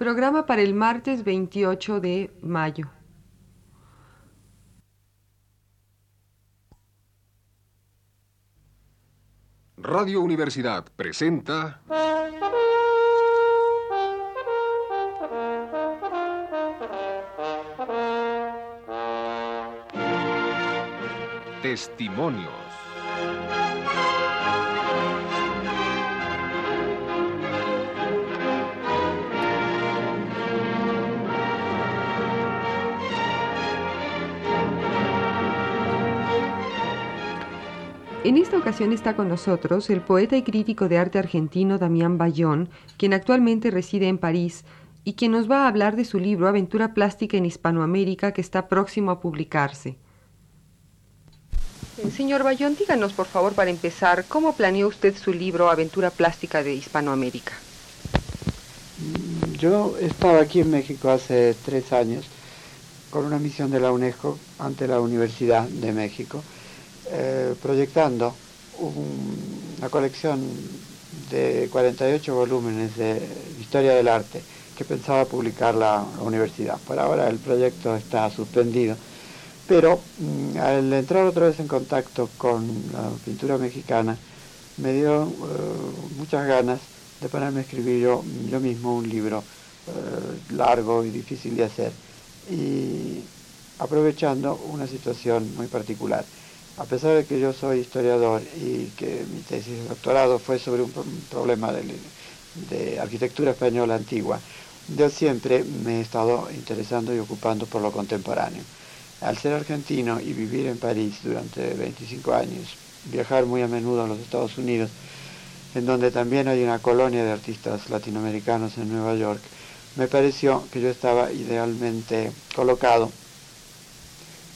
Programa para el martes 28 de mayo. Radio Universidad presenta... Testimonios. En esta ocasión está con nosotros el poeta y crítico de arte argentino Damián Bayón, quien actualmente reside en París y quien nos va a hablar de su libro Aventura Plástica en Hispanoamérica que está próximo a publicarse. Eh, señor Bayón, díganos por favor para empezar, ¿cómo planeó usted su libro Aventura Plástica de Hispanoamérica? Yo estaba aquí en México hace tres años con una misión de la UNESCO ante la Universidad de México eh, proyectando una colección de 48 volúmenes de historia del arte que pensaba publicar la, universidad. Por ahora el proyecto está suspendido, pero mm, al entrar otra vez en contacto con la pintura mexicana, me dio eh, muchas ganas de ponerme a escribir yo, mismo un libro eh, largo y difícil de hacer, y aprovechando una situación muy particular a pesar de que yo soy historiador y que mi tesis de doctorado fue sobre un, problema de, arquitectura española antigua, yo siempre me he estado interesando y ocupando por lo contemporáneo. Al ser argentino y vivir en París durante 25 años, viajar muy a menudo a los Estados Unidos, en donde también hay una colonia de artistas latinoamericanos en Nueva York, me pareció que yo estaba idealmente colocado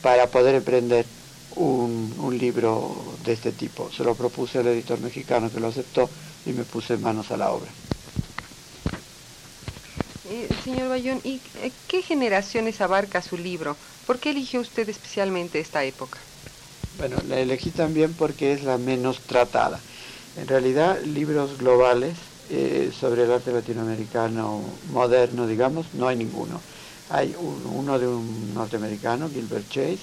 para poder emprender un, libro de este tipo. Se lo propuse al editor mexicano que lo aceptó y me puse manos a la obra. Eh, señor Bayón, ¿y eh, qué generaciones abarca su libro? ¿Por qué eligió usted especialmente esta época? Bueno, la elegí también porque es la menos tratada. En realidad, libros globales eh, sobre el arte latinoamericano moderno, digamos, no hay ninguno. Hay uno de un norteamericano, Gilbert Chase,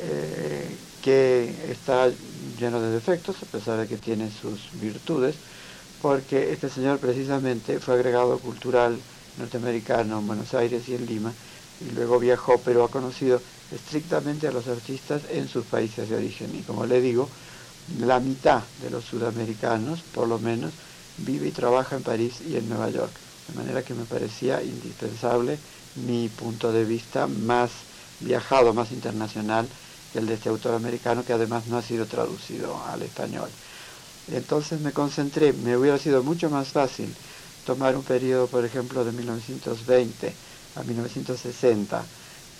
eh, que está lleno de defectos, a pesar de que tiene sus virtudes, porque este señor precisamente fue agregado cultural norteamericano en Buenos Aires y en Lima, y luego viajó, pero ha conocido estrictamente a los artistas en sus países de origen. Y como le digo, la mitad de los sudamericanos, por lo menos, vive y trabaja en París y en Nueva York. De manera que me parecía indispensable mi punto de vista más viajado, más internacional, el de este autor americano que además no ha sido traducido al español. Entonces me concentré, me hubiera sido mucho más fácil tomar un periodo, por ejemplo, de 1920 a 1960,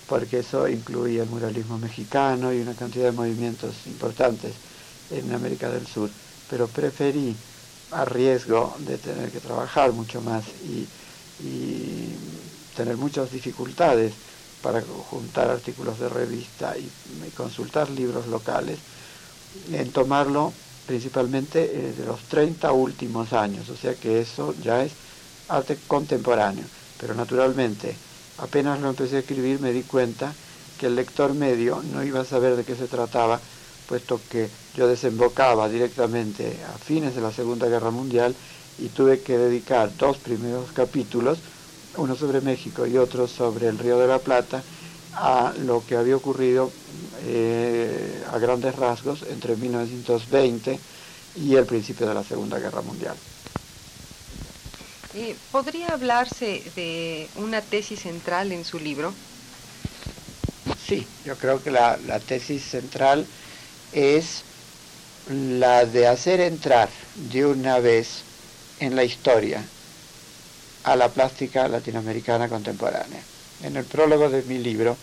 porque eso incluía el muralismo mexicano y una cantidad de movimientos importantes en América del Sur, pero preferí, a riesgo de tener que trabajar mucho más y, y tener muchas dificultades, para juntar artículos de revista y, consultar libros locales, en tomarlo principalmente eh, de los 30 últimos años, o sea que eso ya es arte contemporáneo, pero naturalmente apenas lo empecé a escribir me di cuenta que el lector medio no iba a saber de qué se trataba, puesto que yo desembocaba directamente a fines de la Segunda Guerra Mundial y tuve que dedicar dos primeros capítulos uno sobre México y otro sobre el Río de la Plata, a lo que había ocurrido eh, a grandes rasgos entre 1920 y el principio de la Segunda Guerra Mundial. Eh, ¿Podría hablarse de una tesis central en su libro? Sí, yo creo que la, la tesis central es la de hacer entrar de una vez en la historia a la plástica latinoamericana contemporánea. En el prólogo de mi libro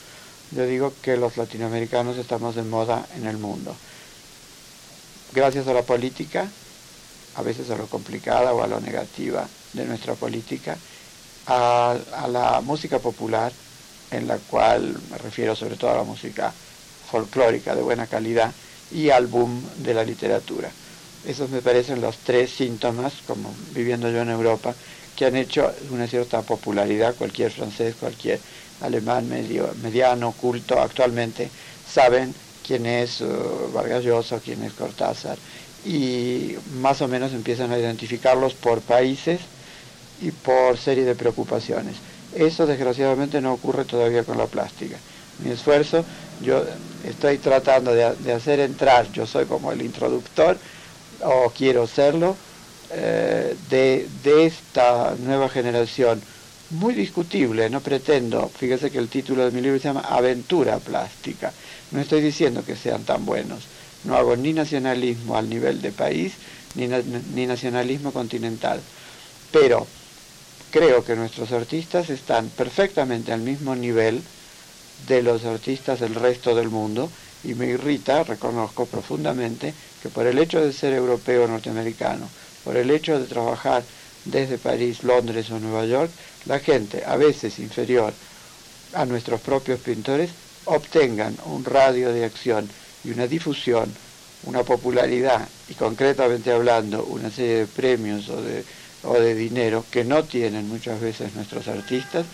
yo digo que los latinoamericanos estamos de moda en el mundo. Gracias a la política, a veces a lo complicada o a lo negativa de nuestra política, a, la música popular, en la cual me refiero sobre todo a la música folclórica de buena calidad, y al boom de la literatura. Esos me parecen los tres síntomas, como viviendo yo en Europa, que han hecho una cierta popularidad, cualquier francés, cualquier alemán medio, mediano, culto, actualmente saben quién es uh, Vargas Llosa, quién es Cortázar, y más o menos empiezan a identificarlos por países y por serie de preocupaciones. Eso desgraciadamente no ocurre todavía con la plástica. Mi esfuerzo, yo estoy tratando de, hacer entrar, yo soy como el introductor, o quiero serlo, eh, de, de esta nueva generación. Muy discutible, no pretendo, fíjese que el título de mi libro se llama Aventura Plástica, no estoy diciendo que sean tan buenos, no hago ni nacionalismo al nivel de país, ni, ni nacionalismo continental, pero creo que nuestros artistas están perfectamente al mismo nivel de los artistas del resto del mundo y me irrita, reconozco profundamente, que por el hecho de ser europeo norteamericano, por el hecho de trabajar desde París, Londres o Nueva York, la gente, a veces inferior a nuestros propios pintores, obtengan un radio de acción y una difusión, una popularidad y concretamente hablando una serie de premios o de dinero que no tienen muchas veces nuestros artistas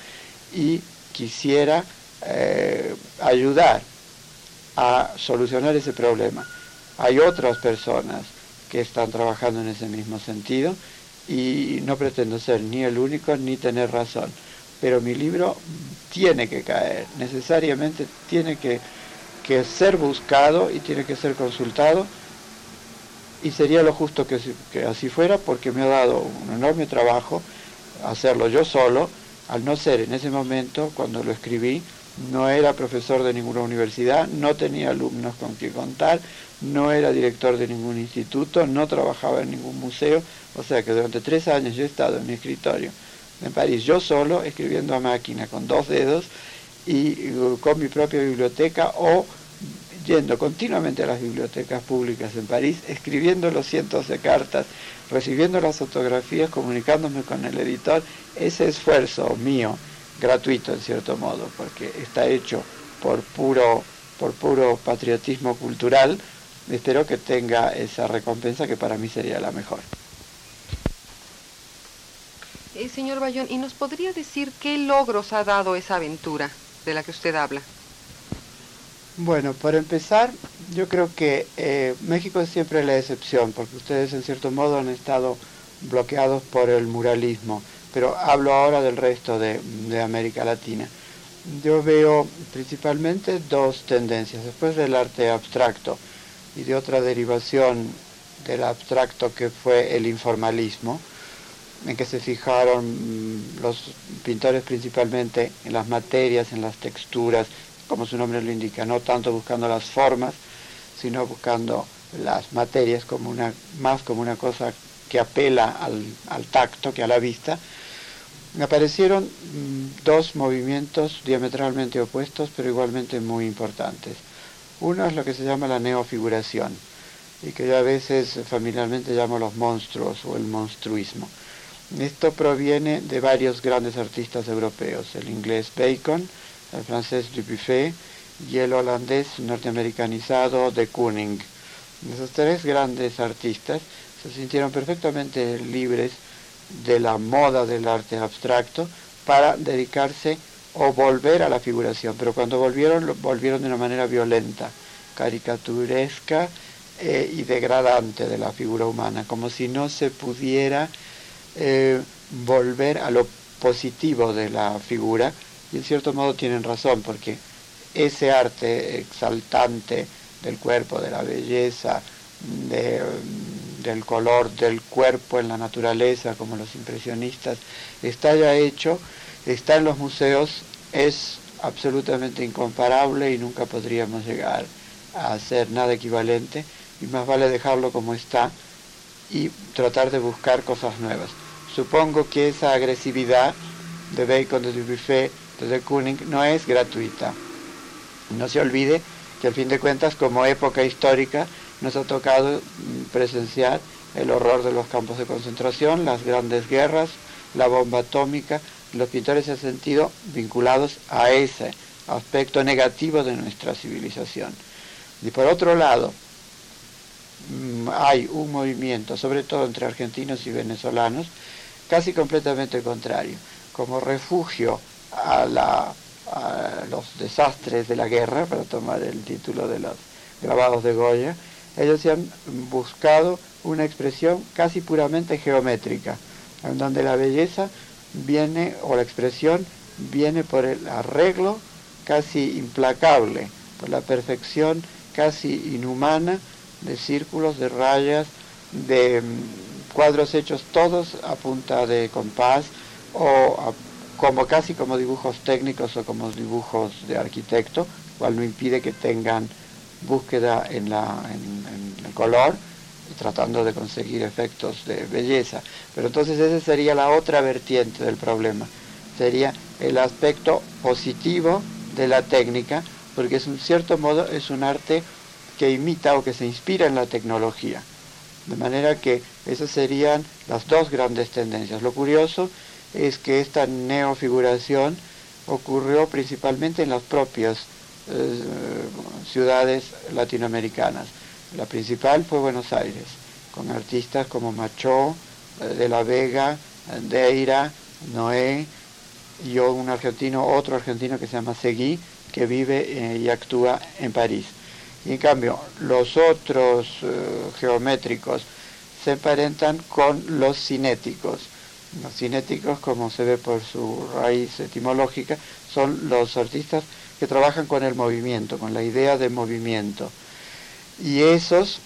y quisiera eh, ayudar a solucionar ese problema. Hay otras personas que están trabajando en ese mismo sentido y no pretendo ser ni el único ni tener razón, pero mi libro tiene que caer, necesariamente tiene que, que ser buscado y tiene que ser consultado. Y sería lo justo que, así fuera porque me ha dado un enorme trabajo hacerlo yo solo, al no ser en ese momento, cuando lo escribí, no era profesor de ninguna universidad, no tenía alumnos con quien contar, no era director de ningún instituto, no trabajaba en ningún museo, o sea que durante tres años yo he estado en mi escritorio en París, yo solo, escribiendo a máquina con dos dedos y con mi propia biblioteca o yendo continuamente a las bibliotecas públicas en París, escribiendo los cientos de cartas, recibiendo las fotografías, comunicándome con el editor, ese esfuerzo mío, gratuito en cierto modo, porque está hecho por puro, por puro patriotismo cultural, espero que tenga esa recompensa que para mí sería la mejor. Eh, señor Bayón, ¿y nos podría decir qué logros ha dado esa aventura de la que usted habla? Bueno, para empezar, yo creo que eh, México es siempre la excepción, porque ustedes en cierto modo han estado bloqueados por el muralismo, pero hablo ahora del resto de, América Latina. Yo veo principalmente dos tendencias, después del arte abstracto y de otra derivación del abstracto que fue el informalismo, en que se fijaron mm, los pintores principalmente en las materias, en las texturas, como su nombre lo indica, no tanto buscando las formas, sino buscando las materias como una, más como una cosa que apela al, tacto que a la vista, me aparecieron mm, dos movimientos diametralmente opuestos, pero igualmente muy importantes. Uno es lo que se llama la neofiguración, y que yo a veces familiarmente llamo los monstruos o el monstruismo. Esto proviene de varios grandes artistas europeos, el inglés Bacon, el francés Dubuffet y el holandés norteamericanizado de Kooning. Esos tres grandes artistas se sintieron perfectamente libres de la moda del arte abstracto para dedicarse o volver a la figuración, pero cuando volvieron, volvieron de una manera violenta, caricaturesca eh, y degradante de la figura humana, como si no se pudiera eh, volver a lo positivo de la figura, y en cierto modo tienen razón, porque ese arte exaltante del cuerpo, de la belleza, del color del cuerpo en la naturaleza, como los impresionistas, está ya hecho, está en los museos, es absolutamente incomparable y nunca podríamos llegar a hacer nada equivalente, y más vale dejarlo como está y tratar de buscar cosas nuevas. Supongo que esa agresividad de Bacon, de Dubuffet, de Kooning no es gratuita. No se olvide que al fin de cuentas como época histórica nos ha tocado mm, presenciar el horror de los campos de concentración, las grandes guerras, la bomba atómica. Los pintores se han sentido vinculados a ese aspecto negativo de nuestra civilización. Y por otro lado, mm, hay un movimiento, sobre todo entre argentinos y venezolanos, casi completamente contrario. Como refugio a, los desastres de la guerra, para tomar el título de los grabados de Goya, ellos se han buscado una expresión casi puramente geométrica, en donde la belleza viene, o la expresión viene por el arreglo casi implacable, por la perfección casi inhumana de círculos, de rayas, de mm, cuadros hechos todos a punta de compás o como casi como dibujos técnicos o como dibujos de arquitecto, cual no impide que tengan búsqueda en, la, en el color, tratando de conseguir efectos de belleza. Pero entonces esa sería la otra vertiente del problema, sería el aspecto positivo de la técnica, porque es un cierto modo es un arte que imita o que se inspira en la tecnología. De manera que esas serían las dos grandes tendencias. Lo curioso es que esta neofiguración ocurrió principalmente en las propias eh, ciudades latinoamericanas. La principal fue Buenos Aires, con artistas como Machó, eh, de la Vega, Deira, Noé, y un argentino, otro argentino que se llama Seguí, que vive eh, y actúa en París. Y en cambio, los otros geométricos se emparentan con los cinéticos. Los cinéticos, como se ve por su raíz etimológica, son los artistas que trabajan con el movimiento, con la idea de movimiento. Y esos,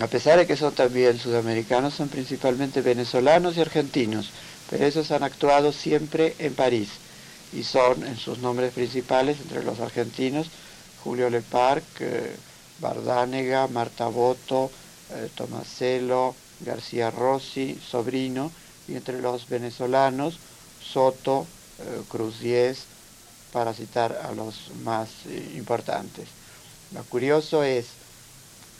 a pesar de que son también sudamericanos, son principalmente venezolanos y argentinos pero esos han actuado siempre en París y son en sus nombres principales entre los argentinos Julio Leparc, eh, Bardánega, Marta Boto, eh, Tomaselo, García Rossi, Sobrino, y entre los venezolanos Soto, eh, Cruz Diez, para citar a los más importantes. Lo curioso es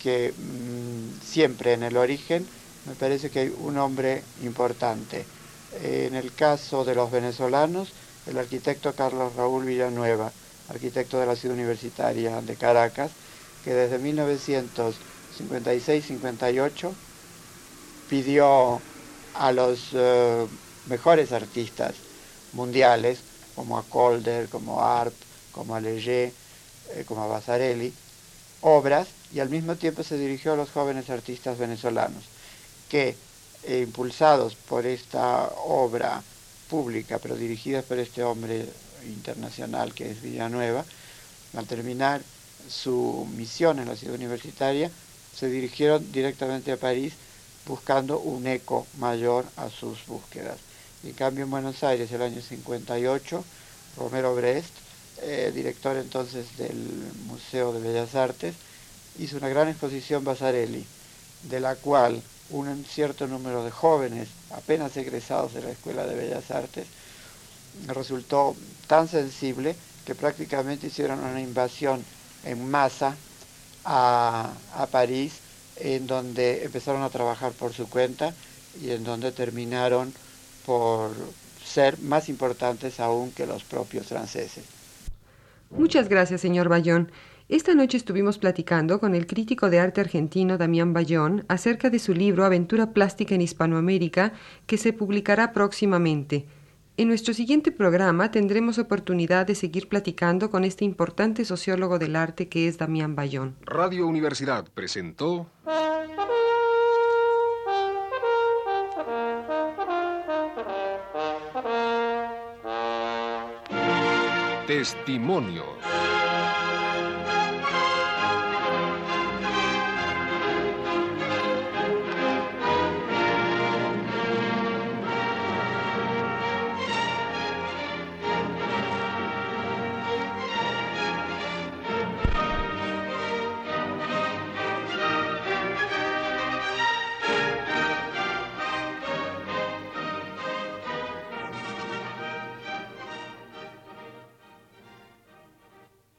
que mm, siempre en el origen me parece que hay un hombre importante, en el caso de los venezolanos, el arquitecto Carlos Raúl Villanueva, arquitecto de la ciudad universitaria de Caracas, que desde 1956-58 pidió a los eh, mejores artistas mundiales, como a Calder, como a Arp, como a Leger, eh, como a Basarelli, obras y al mismo tiempo se dirigió a los jóvenes artistas venezolanos, que e impulsados por esta obra pública, pero dirigidas por este hombre internacional que es Villanueva, al terminar su misión en la ciudad universitaria, se dirigieron directamente a París buscando un eco mayor a sus búsquedas. En cambio, en Buenos Aires, el año 58, Romero Brest, eh, director entonces del Museo de Bellas Artes, hizo una gran exposición Basarelli, de la cual un cierto número de jóvenes apenas egresados de la Escuela de Bellas Artes resultó tan sensible que prácticamente hicieron una invasión en masa a, a París, en donde empezaron a trabajar por su cuenta y en donde terminaron por ser más importantes aún que los propios franceses. Muchas gracias, señor Bayón. Esta noche estuvimos platicando con el crítico de arte argentino Damián Bayón acerca de su libro Aventura Plástica en Hispanoamérica, que se publicará próximamente. En nuestro siguiente programa tendremos oportunidad de seguir platicando con este importante sociólogo del arte que es Damián Bayón. Radio Universidad presentó Testimonios.